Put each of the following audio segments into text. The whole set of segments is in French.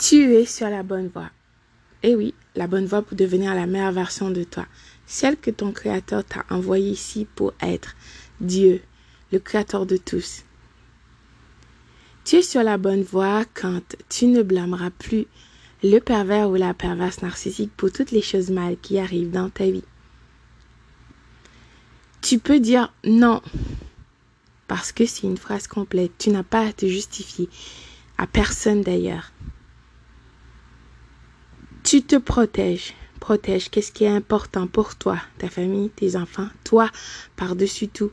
Tu es sur la bonne voie. Eh oui, la bonne voie pour devenir la meilleure version de toi. Celle que ton Créateur t'a envoyée ici pour être Dieu, le Créateur de tous. Tu es sur la bonne voie quand tu ne blâmeras plus le pervers ou la perverse narcissique pour toutes les choses mal qui arrivent dans ta vie. Tu peux dire non parce que c'est une phrase complète. Tu n'as pas à te justifier à personne d'ailleurs. Tu te protèges. Protège. Qu'est-ce qui est important pour toi, ta famille, tes enfants, toi par-dessus tout.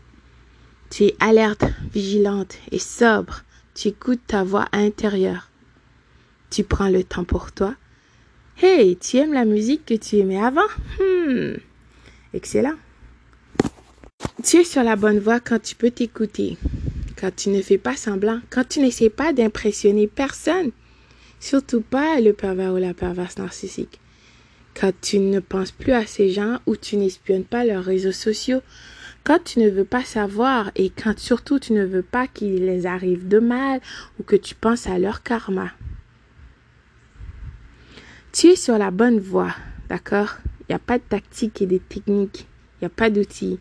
Tu es alerte, vigilante et sobre. Tu écoutes ta voix intérieure. Tu prends le temps pour toi. Hey, tu aimes la musique que tu aimais avant? Hmm. Excellent. Tu es sur la bonne voie quand tu peux t'écouter, quand tu ne fais pas semblant, quand tu n'essaies pas d'impressionner personne, surtout pas le pervers ou la perverse narcissique, quand tu ne penses plus à ces gens ou tu n'espionnes pas leurs réseaux sociaux, quand tu ne veux pas savoir et quand surtout tu ne veux pas qu'il les arrive de mal ou que tu penses à leur karma. Tu es sur la bonne voie, d'accord? Il n'y a pas de tactique et de technique, il n'y a pas d'outils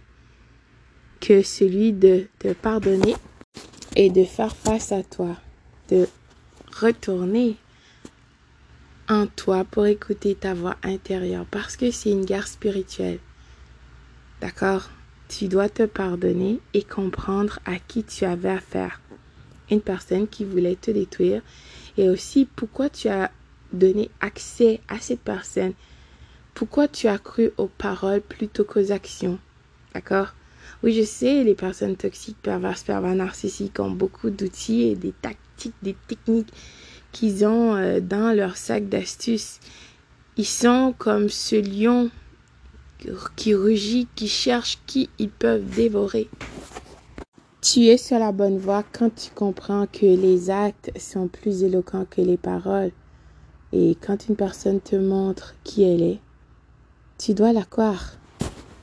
que celui de te pardonner et de faire face à toi, de retourner en toi pour écouter ta voix intérieure parce que c'est une guerre spirituelle. D'accord? Tu dois te pardonner et comprendre à qui tu avais affaire. Une personne qui voulait te détruire et aussi pourquoi tu as donner accès à cette personne. Pourquoi tu as cru aux paroles plutôt qu'aux actions D'accord? Oui, je sais, les personnes toxiques, perverses, pervers, narcissiques ont beaucoup d'outils et des tactiques, des techniques qu'ils ont euh, dans leur sac d'astuces. Ils sont comme ce lion qui rugit, qui cherche qui ils peuvent dévorer. Tu es sur la bonne voie quand tu comprends que les actes sont plus éloquents que les paroles. Et quand une personne te montre qui elle est, tu dois la croire.